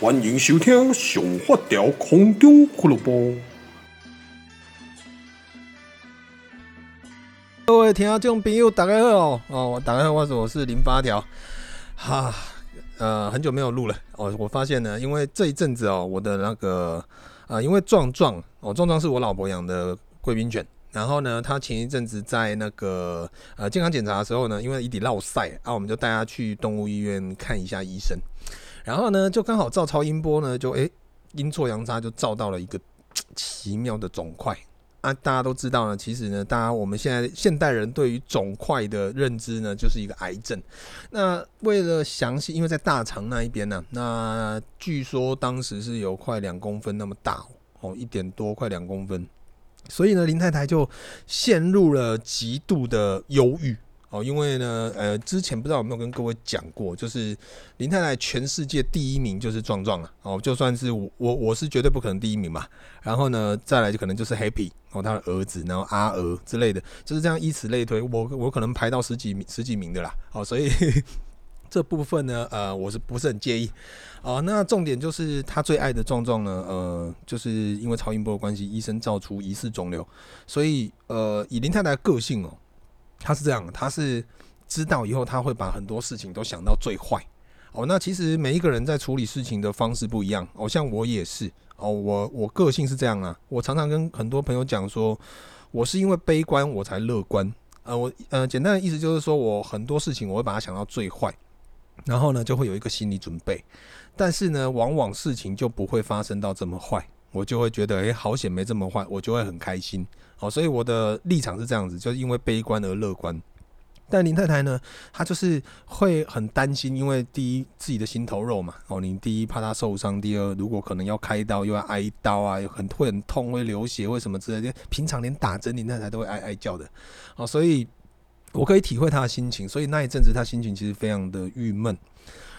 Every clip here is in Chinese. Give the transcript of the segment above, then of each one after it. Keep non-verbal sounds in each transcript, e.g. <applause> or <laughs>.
欢迎收听《上发条空中俱乐部》。各位听众朋友，大家好哦！我大家好，我是我是零八条。哈，呃，很久没有录了哦。我发现呢，因为这一阵子哦，我的那个啊、呃，因为壮壮哦，壮壮是我老婆养的贵宾犬。然后呢，他前一阵子在那个呃健康检查的时候呢，因为一直落晒啊，我们就带他去动物医院看一下医生。然后呢，就刚好照超音波呢，就诶阴错阳差就照到了一个奇妙的肿块啊！大家都知道呢，其实呢，大家我们现在现代人对于肿块的认知呢，就是一个癌症。那为了详细，因为在大肠那一边呢、那据说当时是有快两公分那么大哦，一点多快两公分，所以呢，林太太就陷入了极度的忧郁。哦，因为呢，呃，之前不知道有没有跟各位讲过，就是林太太全世界第一名就是壮壮了。哦，就算是我，我我是绝对不可能第一名嘛。然后呢，再来就可能就是 Happy，哦，他的儿子，然后阿娥之类的，就是这样以此类推。我我可能排到十几名，十几名的啦。哦，所以 <laughs> 这部分呢，呃，我是不是很介意？哦，那重点就是他最爱的壮壮呢，呃，就是因为超音波的关系，医生造出疑似肿瘤，所以呃，以林太太个性哦。他是这样，他是知道以后他会把很多事情都想到最坏哦。那其实每一个人在处理事情的方式不一样哦，像我也是哦，我我个性是这样啊。我常常跟很多朋友讲说，我是因为悲观我才乐观。呃，我呃简单的意思就是说我很多事情我会把它想到最坏，然后呢就会有一个心理准备，但是呢往往事情就不会发生到这么坏。我就会觉得，哎、好险没这么坏，我就会很开心。哦，所以我的立场是这样子，就是因为悲观而乐观。但林太太呢，她就是会很担心，因为第一自己的心头肉嘛，哦，你第一怕她受伤，第二如果可能要开刀又要挨刀啊，很会很痛，会流血，会什么之类的。平常连打针林太太都会挨挨叫的。哦，所以我可以体会她的心情，所以那一阵子她心情其实非常的郁闷。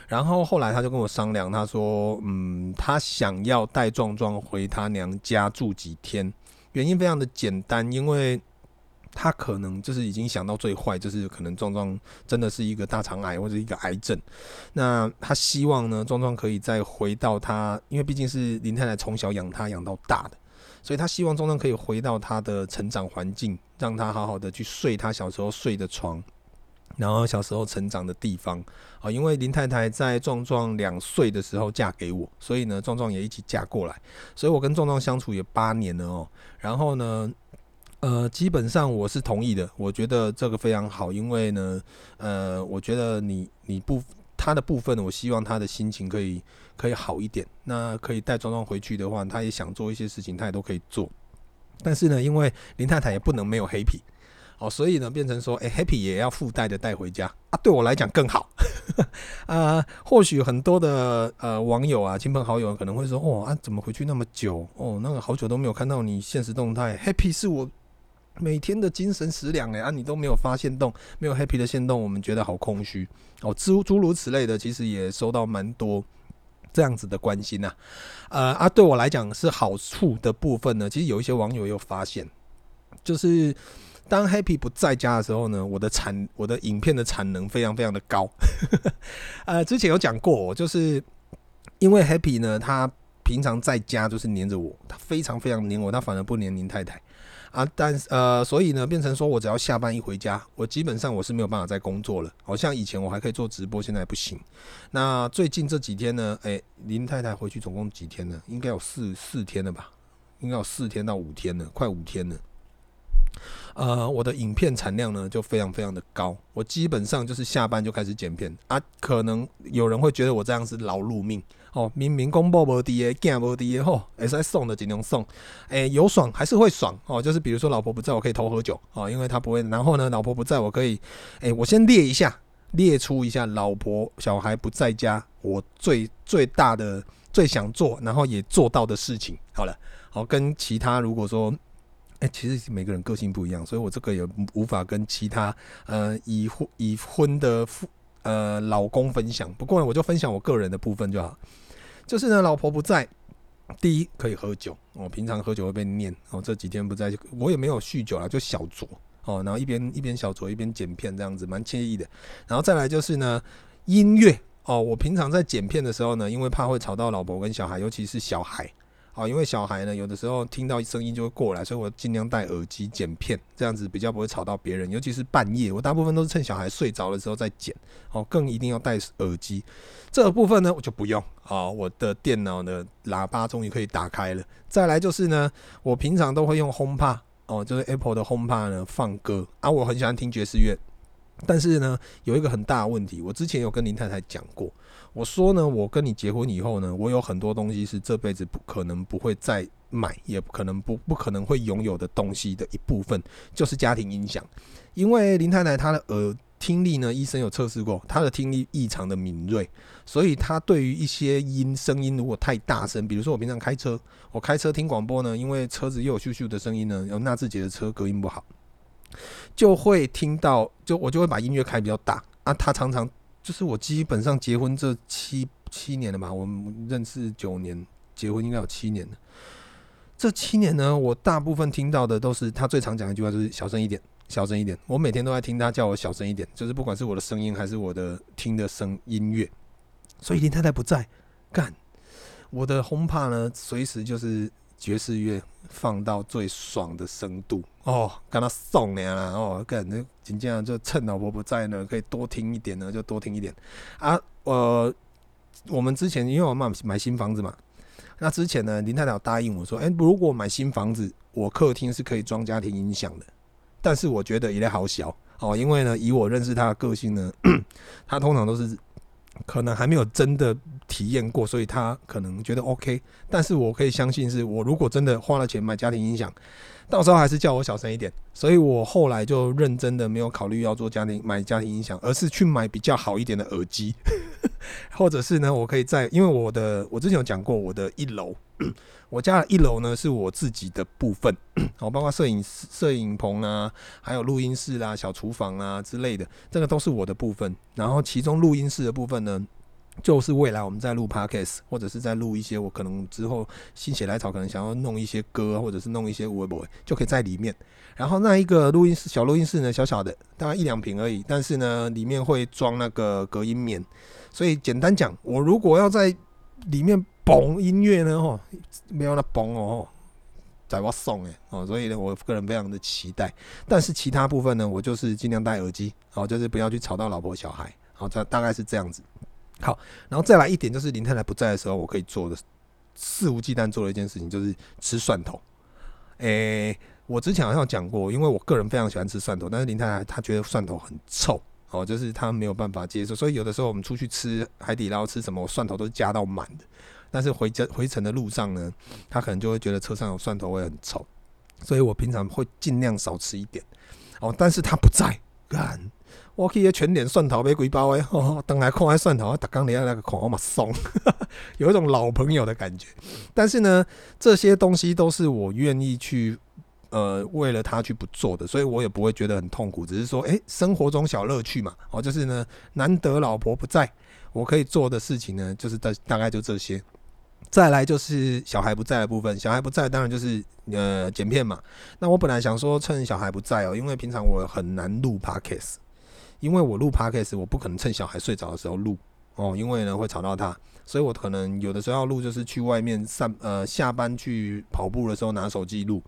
然后后来他就跟我商量，他说：“嗯，他想要带壮壮回他娘家住几天，原因非常的简单，因为他可能就是已经想到最坏，就是可能壮壮真的是一个大肠癌或者一个癌症。那他希望呢，壮壮可以再回到他，因为毕竟是林太太从小养他养到大的，所以他希望壮壮可以回到他的成长环境，让他好好的去睡他小时候睡的床。”然后小时候成长的地方啊，因为林太太在壮壮两岁的时候嫁给我，所以呢，壮壮也一起嫁过来，所以我跟壮壮相处也八年了哦。然后呢，呃，基本上我是同意的，我觉得这个非常好，因为呢，呃，我觉得你你不他的部分，我希望他的心情可以可以好一点。那可以带壮壮回去的话，他也想做一些事情，他也都可以做。但是呢，因为林太太也不能没有 Happy。哦，所以呢，变成说，哎、欸，Happy 也要附带的带回家啊，对我来讲更好。<laughs> 啊、或许很多的呃网友啊、亲朋好友可能会说，哦啊，怎么回去那么久？哦，那个好久都没有看到你限时动态，Happy 是我每天的精神食粮哎，啊，你都没有发现动，没有 Happy 的现动，我们觉得好空虚。哦，诸诸如此类的，其实也收到蛮多这样子的关心呐、啊。呃啊，对我来讲是好处的部分呢，其实有一些网友又发现，就是。当 Happy 不在家的时候呢，我的产我的影片的产能非常非常的高。<laughs> 呃，之前有讲过，就是因为 Happy 呢，他平常在家就是黏着我，他非常非常黏我，他反而不黏林太太啊。但是呃，所以呢，变成说我只要下班一回家，我基本上我是没有办法再工作了。好像以前我还可以做直播，现在不行。那最近这几天呢，诶，林太太回去总共几天呢？应该有四四天了吧？应该有四天到五天了，快五天了。呃，我的影片产量呢就非常非常的高，我基本上就是下班就开始剪片啊。可能有人会觉得我这样是劳碌命哦，明明公布无滴的，见无滴的吼，也是送的尽量送。哎、欸，有爽还是会爽哦，就是比如说老婆不在我可以偷喝酒哦，因为他不会。然后呢，老婆不在我可以，哎、欸，我先列一下，列出一下老婆小孩不在家，我最最大的最想做，然后也做到的事情。好了，好跟其他如果说。其实每个人个性不一样，所以我这个也无法跟其他呃已婚已婚的夫呃老公分享。不过，我就分享我个人的部分就好。就是呢，老婆不在，第一可以喝酒，我、平常喝酒会被念。哦，这几天不在，我也没有酗酒啊，就小酌哦，然后一边一边小酌一边剪片这样子，蛮惬意的。然后再来就是呢，音乐哦，我平常在剪片的时候呢，因为怕会吵到老婆跟小孩，尤其是小孩。啊，因为小孩呢，有的时候听到声音就会过来，所以我尽量戴耳机剪片，这样子比较不会吵到别人。尤其是半夜，我大部分都是趁小孩睡着的时候再剪。哦，更一定要戴耳机。这个部分呢，我就不用。啊，我的电脑的喇叭终于可以打开了。再来就是呢，我平常都会用 HomePod，哦，就是 Apple 的 HomePod 呢放歌。啊，我很喜欢听爵士乐，但是呢，有一个很大的问题，我之前有跟林太太讲过。我说呢，我跟你结婚以后呢，我有很多东西是这辈子不可能不会再买，也不可能不不可能会拥有的东西的一部分，就是家庭音响。因为林太太她的耳听力呢，医生有测试过，她的听力异常的敏锐，所以她对于一些音声音如果太大声，比如说我平常开车，我开车听广播呢，因为车子又有咻咻的声音呢，有纳智捷的车隔音不好，就会听到，就我就会把音乐开比较大啊，他常常。就是我基本上结婚这七七年了吧，我们认识九年，结婚应该有七年了。这七年呢，我大部分听到的都是他最常讲一句话，就是小声一点，小声一点。我每天都在听他叫我小声一点，就是不管是我的声音还是我的听的声音乐。所以林太太不在，干我的 HomePod 呢，随时就是。爵士乐放到最爽的深度哦，跟他送你啦哦，感觉紧接着就趁老婆不在呢，可以多听一点呢，就多听一点啊。呃，我们之前因为我妈买新房子嘛，那之前呢，林太太答应我说，哎、欸，如果买新房子，我客厅是可以装家庭音响的，但是我觉得有点好小哦，因为呢，以我认识他的个性呢，<coughs> 他通常都是。可能还没有真的体验过，所以他可能觉得 OK。但是我可以相信，是我如果真的花了钱买家庭音响，到时候还是叫我小声一点。所以我后来就认真的没有考虑要做家庭买家庭音响，而是去买比较好一点的耳机，或者是呢，我可以在因为我的我之前有讲过，我的一楼，<clears throat> 我家的一楼呢是我自己的部分，<clears throat> 好，包括摄影摄影棚啊，还有录音室啦、小厨房啊之类的，这个都是我的部分。然后其中录音室的部分呢，就是未来我们在录 Podcast 或者是在录一些我可能之后心血来潮，可能想要弄一些歌，或者是弄一些微博，就可以在里面。然后那一个录音室小录音室呢，小小的，大概一两坪而已，但是呢，里面会装那个隔音棉。所以简单讲，我如果要在里面。嘣音乐呢？吼，没有那嘣哦，在我送诶哦，所以呢，我个人非常的期待。但是其他部分呢，我就是尽量戴耳机，哦，就是不要去吵到老婆小孩，好，这大概是这样子。好，然后再来一点，就是林太太不在的时候，我可以做的肆无忌惮做的一件事情，就是吃蒜头。诶，我之前好像讲过，因为我个人非常喜欢吃蒜头，但是林太太她觉得蒜头很臭，哦，就是她没有办法接受，所以有的时候我们出去吃海底捞吃什么，我蒜头都是加到满的。但是回家回程的路上呢，他可能就会觉得车上有蒜头味很臭，所以我平常会尽量少吃一点。哦，但是他不在，干，我可以全脸蒜头买几包诶，<laughs> 哦，等来看下蒜头，打刚你要那个口我嘛松，<laughs> 有一种老朋友的感觉。但是呢，这些东西都是我愿意去，呃，为了他去不做的，所以我也不会觉得很痛苦。只是说，诶、生活中小乐趣嘛，哦，就是呢，难得老婆不在，我可以做的事情呢，就是大大概就这些。再来就是小孩不在的部分，小孩不在当然就是呃剪片嘛。那我本来想说趁小孩不在哦、因为平常我很难录 Podcast，因为我录 Podcast 我不可能趁小孩睡着的时候录哦，因为呢会吵到他，所以我可能有的时候录就是去外面上呃下班去跑步的时候拿手机录，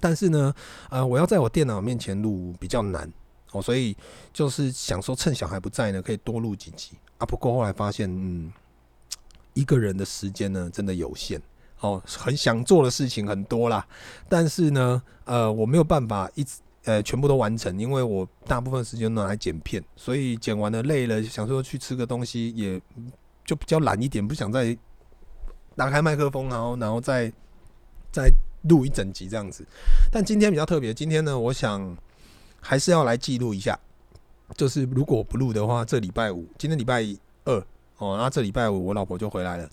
但是呢呃我要在我电脑面前录比较难哦，所以就是想说趁小孩不在呢可以多录几集。啊，不过后来发现嗯。一个人的时间呢，真的有限哦，很想做的事情很多啦，但是呢，呃，我没有办法一直呃全部都完成，因为我大部分时间拿来剪片，所以剪完了累了，想说去吃个东西，也就比较懒一点，不想再打开麦克风，然后然后再再录一整集这样子。但今天比较特别，今天呢，我想还是要来记录一下，就是如果不录的话，这礼拜五，今天礼拜二。哦，那这礼拜五我老婆就回来了，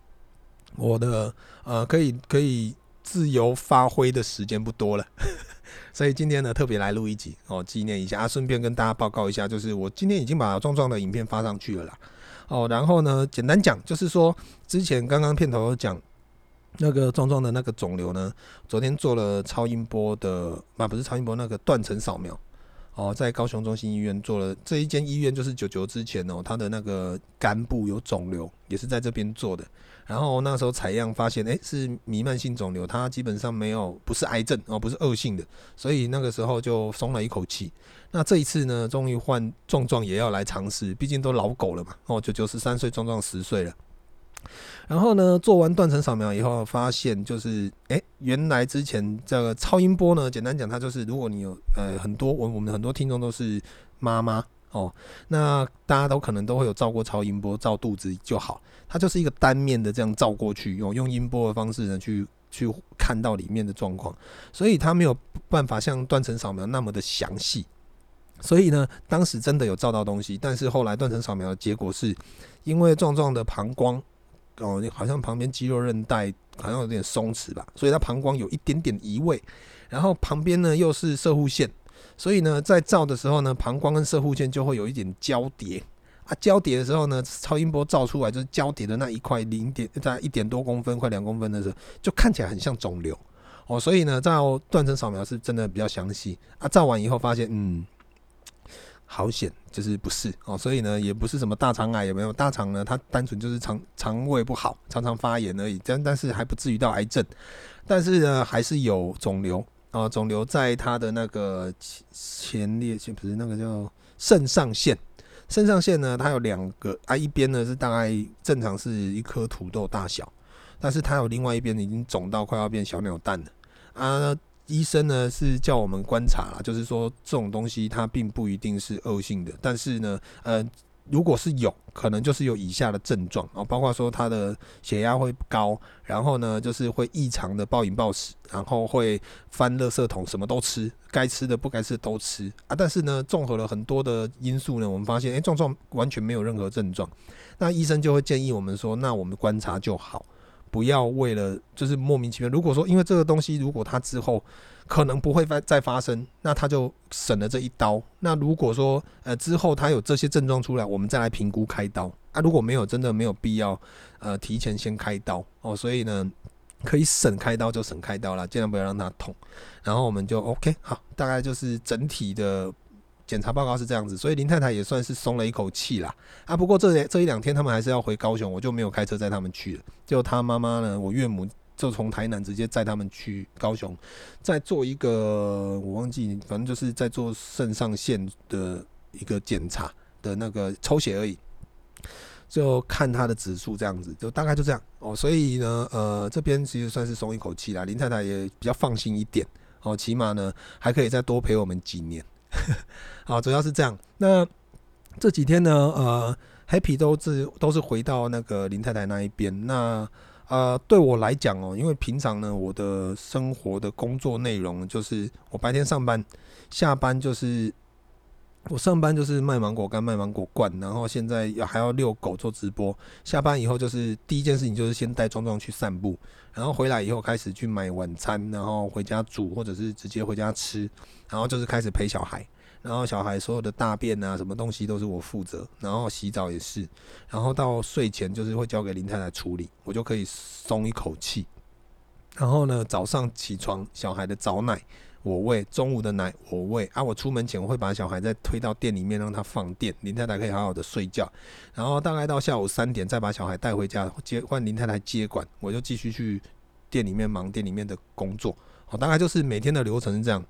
我的呃可以可以自由发挥的时间不多了，所以今天呢特别来录一集哦，纪念一下啊，顺便跟大家报告一下，就是我今天已经把壮壮的影片发上去了啦。哦，然后呢简单讲，就是说之前刚刚片头讲那个壮壮的那个肿瘤呢，昨天做了超音波的，啊不是超音波那个断层扫描。哦，在高雄中心医院做了这一间医院，就是九九之前哦，他的那个肝部有肿瘤，也是在这边做的。然后那时候采样发现，诶，是弥漫性肿瘤，它基本上没有，不是癌症哦，不是恶性的，所以那个时候就松了一口气。那这一次呢，终于换壮壮也要来尝试，毕竟都老狗了嘛，哦，九九十三岁，壮壮十岁了。然后呢，做完断层扫描以后，发现就是，诶，原来之前这个超音波呢，简单讲，它就是如果你有呃很多我我们很多听众都是妈妈哦，那大家都可能都会有照过超音波，照肚子就好，它就是一个单面的这样照过去，用用音波的方式呢去去看到里面的状况，所以它没有办法像断层扫描那么的详细，所以呢，当时真的有照到东西，但是后来断层扫描的结果是因为壮壮的膀胱。哦，好像旁边肌肉韧带好像有点松弛吧，所以它膀胱有一点点移位，然后旁边呢又是射护线，所以呢在照的时候呢，膀胱跟射护线就会有一点交叠啊，交叠的时候呢，超音波照出来就是交叠的那一块零点在一点多公分，快两公分的时候，就看起来很像肿瘤。哦，所以呢照断层扫描是真的比较详细。啊，照完以后发现嗯。好险，就是不是。哦，所以呢，也不是什么大肠癌，也没有大肠呢，它单纯就是肠肠胃不好，常常发炎而已，但但是还不至于到癌症，但是呢，还是有肿瘤啊，肿瘤在它的那个前列腺，不是那个叫肾上腺，肾上腺呢，它有两个啊，一边呢是大概正常是一颗土豆大小，但是它有另外一边已经肿到快要变小鸟蛋了。啊。医生呢是叫我们观察啦，就是说这种东西它并不一定是恶性的，但是呢，呃，如果是有可能就是有以下的症状啊，包括说他的血压会高，然后呢就是会异常的暴饮暴食，然后会翻垃圾桶，什么都吃，该吃的不该吃的都吃啊。但是呢，综合了很多的因素呢，我们发现，诶，壮壮完全没有任何症状，那医生就会建议我们说，那我们观察就好。不要为了就是莫名其妙。如果说因为这个东西，如果它之后可能不会再再发生，那他就省了这一刀。那如果说呃之后他有这些症状出来，我们再来评估开刀啊。如果没有，真的没有必要呃提前先开刀哦。所以呢，可以省开刀就省开刀了，尽量不要让它痛。然后我们就 OK 好，大概就是整体的。检查报告是这样子，所以林太太也算是松了一口气啦。啊，不过这这一两天他们还是要回高雄，我就没有开车载他们去了。就他妈妈呢，我岳母就从台南直接载他们去高雄，再做一个我忘记，反正就是在做肾上腺的一个检查的那个抽血而已，就看他的指数这样子，就大概就这样哦。所以呢，呃，这边其实算是松一口气啦。林太太也比较放心一点哦，起码呢还可以再多陪我们几年。<laughs> 好，主要是这样。那这几天呢，呃，Happy 都是都是回到那个林太太那一边。那呃，对我来讲哦，因为平常呢，我的生活的工作内容就是我白天上班，下班就是我上班就是卖芒果干、卖芒果罐，然后现在要还要遛狗做直播。下班以后就是第一件事情就是先带壮壮去散步，然后回来以后开始去买晚餐，然后回家煮或者是直接回家吃。然后就是开始陪小孩，然后小孩所有的大便啊，什么东西都是我负责，然后洗澡也是，然后到睡前就是会交给林太太处理，我就可以松一口气。然后呢，早上起床，小孩的早奶我喂，中午的奶我喂，啊，我出门前我会把小孩再推到店里面让他放电，林太太可以好好的睡觉。然后大概到下午三点再把小孩带回家接换林太太接管，我就继续去店里面忙店里面的工作。好，大概就是每天的流程是这样。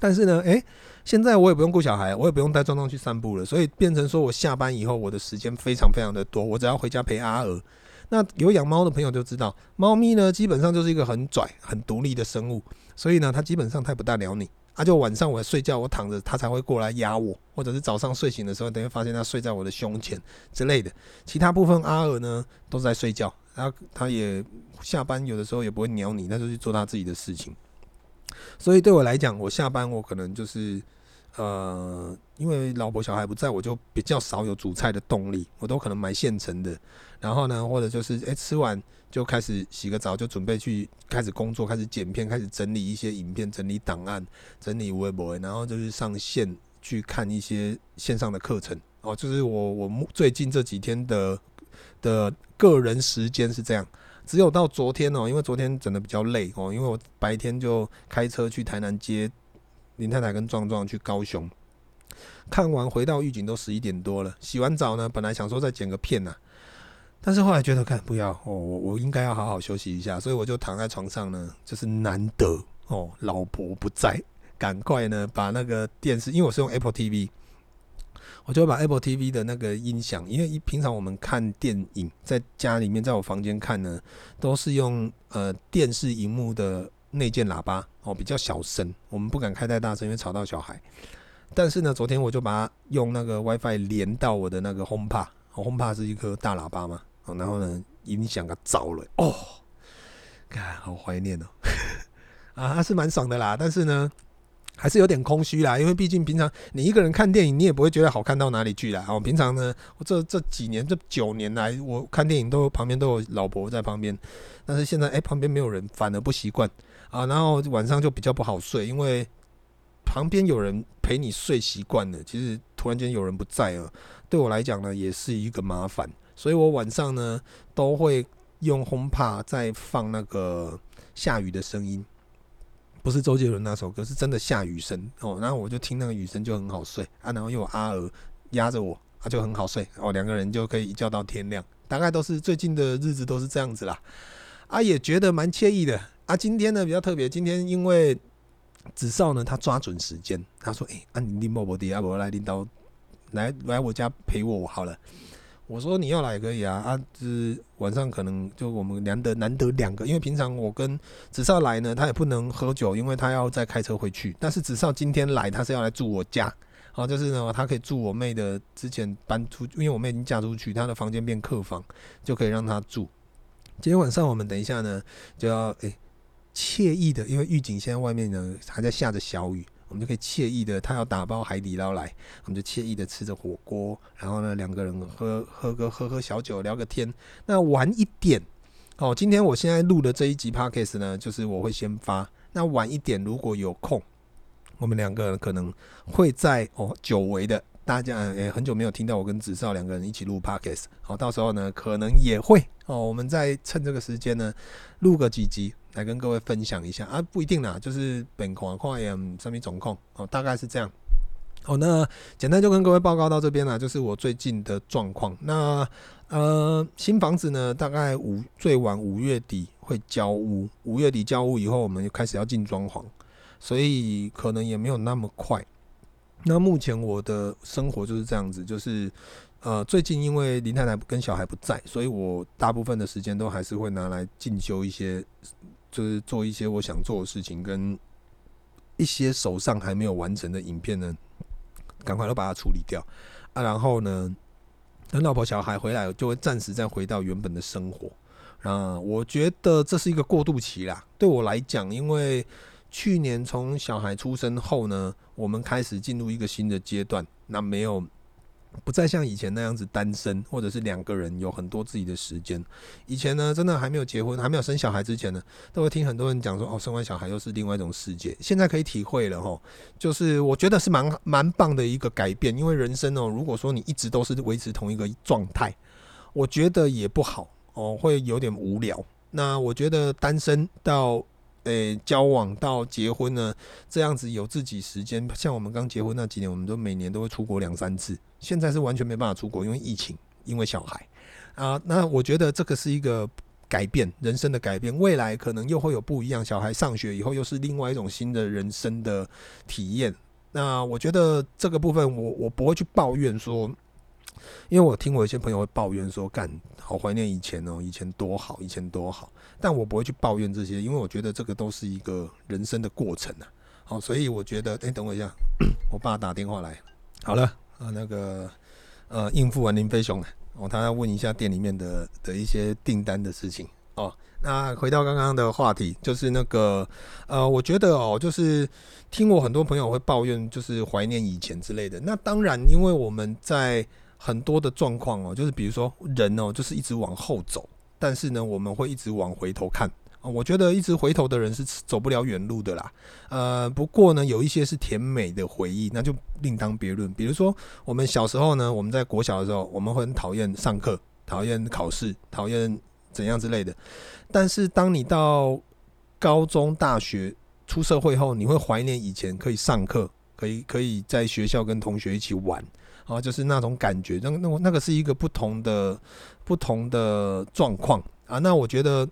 但是呢，诶、现在我也不用顾小孩，我也不用带壮壮去散步了，所以变成说我下班以后，我的时间非常非常的多，我只要回家陪阿娥。那有养猫的朋友就知道，猫咪呢基本上就是一个很拽、很独立的生物，所以呢，它基本上它不大鸟你。啊，就晚上我睡觉，我躺着，它才会过来压我，或者是早上睡醒的时候，等于发现它睡在我的胸前之类的。其他部分阿尔呢都在睡觉，然后它也下班有的时候也不会鸟你，那就去做它自己的事情。所以对我来讲，我下班我可能就是，呃，因为老婆小孩不在，我就比较少有煮菜的动力，我都可能买现成的。然后呢，或者就是，诶，吃完就开始洗个澡，就准备去开始工作，开始剪片，开始整理一些影片，整理档案，整理微博，然后就是上线去看一些线上的课程。哦，就是我我最近这几天的的个人时间是这样。只有到昨天哦，因为昨天整的比较累哦，因为我白天就开车去台南接林太太跟壮壮去高雄，看完回到狱警都十一点多了。洗完澡呢，本来想说再剪个片呐，但是后来觉得看不要哦，我我应该要好好休息一下，所以我就躺在床上呢，就是难得哦，老婆不在，赶快呢把那个电视，因为我是用 Apple TV。我就把 Apple TV 的那个音响，因为一平常我们看电影，在家里面，在我房间看呢，都是用呃电视荧幕的内建喇叭哦，比较小声，我们不敢开太大声，因为吵到小孩。但是呢，昨天我就把它用那个 WiFi 连到我的那个 HomePod，HomePod 是一颗大喇叭嘛，然后呢，音响个糟了哦，看好怀念哦，<laughs> 啊，还是蛮爽的啦，但是呢。还是有点空虚啦，因为毕竟平常你一个人看电影，你也不会觉得好看到哪里去啦。哦，平常呢，我这这几年这九年来，我看电影都旁边都有老婆在旁边，但是现在哎，旁边没有人，反而不习惯啊。然后晚上就比较不好睡，因为旁边有人陪你睡习惯了，其实突然间有人不在了，对我来讲呢，也是一个麻烦。所以我晚上呢都会用轰趴在放那个下雨的声音。不是周杰伦那首歌，是真的下雨声哦。然后我就听那个雨声就很好睡啊。然后又有阿娥压着我，啊就很好睡哦。两个人就可以一觉到天亮。大概都是最近的日子都是这样子啦。啊，也觉得蛮惬意的啊。今天呢比较特别，今天因为子少呢他抓准时间，他说：“诶、欸，啊你拎莫伯迪啊，我来领导来来我家陪我好了。”我说你要来也可以啊，啊，就是晚上可能就我们难得难得两个，因为平常我跟子少来呢，他也不能喝酒，因为他要再开车回去。但是子少今天来，他是要来住我家，好，就是呢，他可以住我妹的之前搬出，因为我妹已经嫁出去，他的房间变客房，就可以让他住。今天晚上我们等一下呢，就要诶惬意的，因为狱警现在外面呢还在下着小雨。我们就可以惬意的，他要打包海底捞来，我们就惬意的吃着火锅，然后呢，两个人喝喝个喝喝小酒，聊个天。那晚一点哦，今天我现在录的这一集 Podcast 呢，就是我会先发。那晚一点如果有空，我们两个人可能会在哦久违的，大家也、很久没有听到我跟子少两个人一起录 Podcast，好，到时候呢可能也会哦，我们再趁这个时间呢录个几集。来跟各位分享一下啊，不一定啦，就是本款块呀，上面总控哦，大概是这样。好，那简单就跟各位报告到这边啦，就是我最近的状况。那呃，新房子呢，大概五最晚五月底会交屋，五月底交屋以后，我们就开始要进装潢，所以可能也没有那么快。那目前我的生活就是这样子，就是。呃，最近因为林太太跟小孩不在，所以我大部分的时间都还是会拿来进修一些，就是做一些我想做的事情，跟一些手上还没有完成的影片呢，赶快都把它处理掉啊。然后呢，等老婆小孩回来，就会暂时再回到原本的生活。啊，我觉得这是一个过渡期啦。对我来讲，因为去年从小孩出生后呢，我们开始进入一个新的阶段，那没有。不再像以前那样子单身，或者是两个人有很多自己的时间。以前呢，真的还没有结婚，还没有生小孩之前呢，都会听很多人讲说，哦，生完小孩又是另外一种世界。现在可以体会了齁，就是我觉得是蛮蛮棒的一个改变。因为人生哦，如果说你一直都是维持同一个状态，我觉得也不好哦，会有点无聊。那我觉得单身到。诶、交往到结婚呢，这样子有自己时间。像我们刚结婚那几年，我们都每年都会出国两三次。现在是完全没办法出国，因为疫情，因为小孩啊。那我觉得这个是一个改变，人生的改变。未来可能又会有不一样。小孩上学以后，又是另外一种新的人生的体验。那我觉得这个部分我，我我不会去抱怨说。因为我听我一些朋友会抱怨说，干好怀念以前哦，以前多好，以前多好。但我不会去抱怨这些，因为我觉得这个都是一个人生的过程啊。好，所以我觉得，哎，等我一下，我爸打电话来。好了，啊，那个呃，应付完林飞雄了，哦，他要问一下店里面的的一些订单的事情哦。那回到刚刚的话题，就是那个呃，我觉得哦，就是听我很多朋友会抱怨，就是怀念以前之类的。那当然，因为我们在很多的状况哦，就是比如说人哦，就是一直往后走，但是呢，我们会一直往回头看。我觉得一直回头的人是走不了远路的啦。呃，不过呢，有一些是甜美的回忆，那就另当别论。比如说我们小时候呢，我们在国小的时候，我们会很讨厌上课，讨厌考试，讨厌怎样之类的。但是当你到高中、大学、出社会后，你会怀念以前可以上课。可以可以在学校跟同学一起玩，啊，就是那种感觉，那那那个是一个不同的不同的状况啊。那我觉得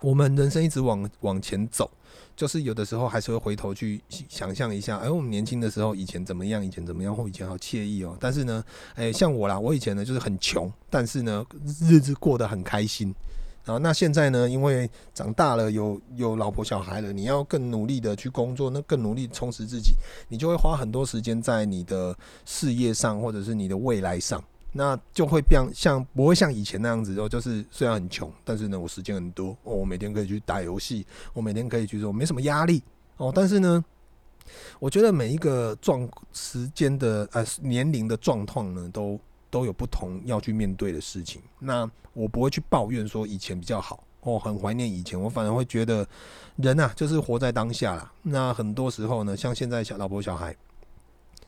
我们人生一直往往前走，就是有的时候还是会回头去想象一下，哎，我们年轻的时候以前怎么样，以前怎么样，或以前好惬意哦。但是呢，哎，像我啦，我以前呢就是很穷，但是呢日子过得很开心。啊，那现在呢？因为长大了，有有老婆小孩了，你要更努力的去工作，那更努力充实自己，你就会花很多时间在你的事业上，或者是你的未来上，那就会变像不会像以前那样子哦，就是虽然很穷，但是呢，我时间很多，我每天可以去打游戏，我每天可以去做，没什么压力哦。但是呢，我觉得每一个状时间的呃年龄的状况呢，都。都有不同要去面对的事情，那我不会去抱怨说以前比较好哦，很怀念以前，我反而会觉得人呐就是活在当下啦。那很多时候呢，像现在小老婆小孩，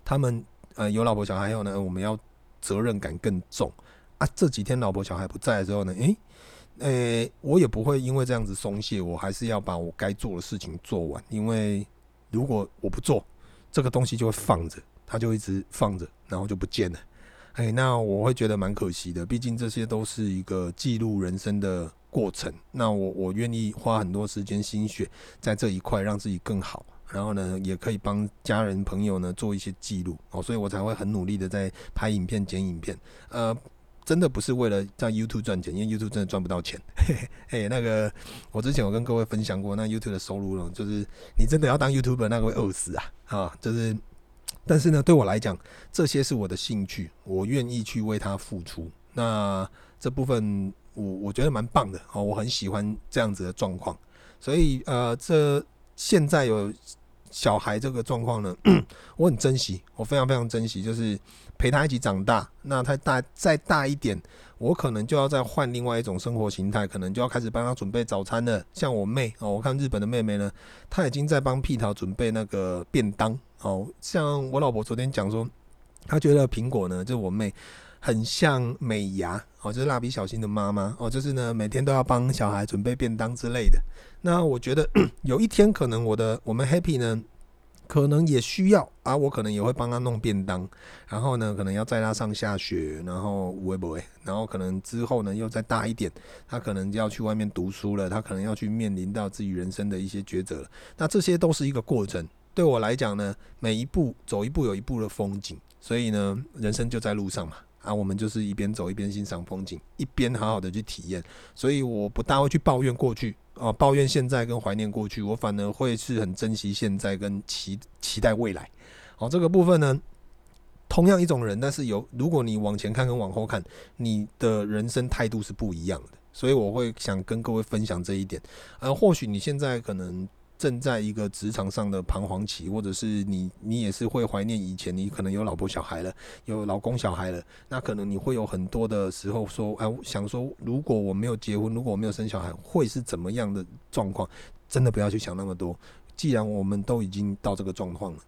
他们呃有老婆小孩后呢，我们要责任感更重啊。这几天老婆小孩不在的时候呢，诶，诶，我也不会因为这样子松懈，我还是要把我该做的事情做完，因为如果我不做，这个东西就会放着，它就一直放着，然后就不见了。哎，那我会觉得蛮可惜的，毕竟这些都是一个记录人生的过程。那我我愿意花很多时间心血在这一块，让自己更好。然后呢，也可以帮家人朋友呢做一些记录哦，所以我才会很努力的在拍影片、剪影片。呃，真的不是为了在 YouTube 赚钱，因为 YouTube 真的赚不到钱。<laughs> 嘿嘿，哎，那个我之前有跟各位分享过，那 YouTube 的收入呢，就是你真的要当 YouTuber，那个会饿死啊啊，就是。但是呢，对我来讲，这些是我的兴趣，我愿意去为他付出。那这部分我我觉得蛮棒的哦，我很喜欢这样子的状况。所以呃，这现在有小孩这个状况呢，<clears throat> 我很珍惜，我非常非常珍惜，就是陪他一起长大。那他大再大一点，我可能就要再换另外一种生活形态，可能就要开始帮他准备早餐了。像我妹哦，我看日本的妹妹呢，她已经在帮屁桃准备那个便当。哦，像我老婆昨天讲说，她觉得苹果呢，就我妹，很像美伢哦，就是蜡笔小新的妈妈哦，就是呢每天都要帮小孩准备便当之类的。那我觉得 <clears throat> 有一天可能我的我们 Happy 呢，可能也需要啊，我可能也会帮他弄便当，然后呢可能要载他上下学，然后会不会，然后可能之后呢又再大一点，他可能就要去外面读书了，他可能要去面临到自己人生的一些抉择了。那这些都是一个过程。对我来讲呢，每一步走一步有一步的风景，所以呢，人生就在路上嘛。啊，我们就是一边走一边欣赏风景，一边好好的去体验。所以我不大会去抱怨过去啊，抱怨现在跟怀念过去，我反而会是很珍惜现在跟期期待未来。好，这个部分呢，同样一种人，但是有如果你往前看跟往后看，你的人生态度是不一样的。所以我会想跟各位分享这一点。呃，或许你现在可能。正在一个职场上的彷徨期，或者是你你也是会怀念以前，你可能有老婆小孩了，有老公小孩了，那可能你会有很多的时候说，哎，想说如果我没有结婚，如果我没有生小孩，会是怎么样的状况？真的不要去想那么多，既然我们都已经到这个状况了，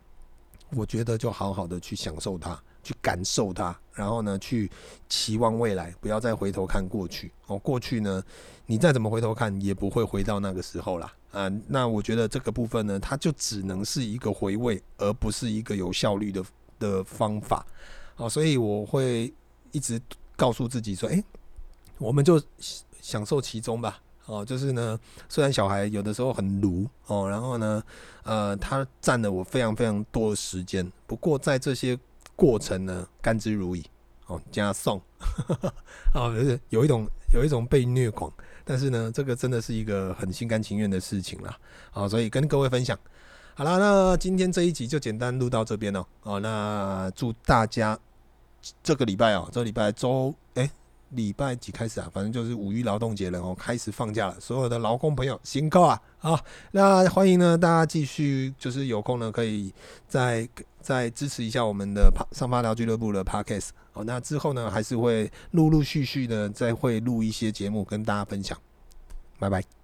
我觉得就好好的去享受它。去感受它，然后呢，去期望未来，不要再回头看过去哦。过去呢，你再怎么回头看，也不会回到那个时候啦。啊。那我觉得这个部分呢，它就只能是一个回味，而不是一个有效率的的方法。哦，所以我会一直告诉自己说，诶，我们就享受其中吧。哦，就是呢，虽然小孩有的时候很奴哦，然后呢，呃，他占了我非常非常多的时间。不过在这些过程呢，甘之如饴哦，加送 <laughs> 啊，就是有一种有一种被虐狂，但是呢，这个真的是一个很心甘情愿的事情啦。好，所以跟各位分享。好啦，那今天这一集就简单录到这边哦。哦，那祝大家这个礼拜哦，这礼拜周诶。礼拜几开始啊？反正就是五一劳动节了哦，开始放假了。所有的劳工朋友辛苦啊！好，那欢迎呢，大家继续就是有空呢，可以再再支持一下我们的帕上发条俱乐部的 Podcast。那之后呢，还是会陆陆续续的再会录一些节目跟大家分享。拜拜。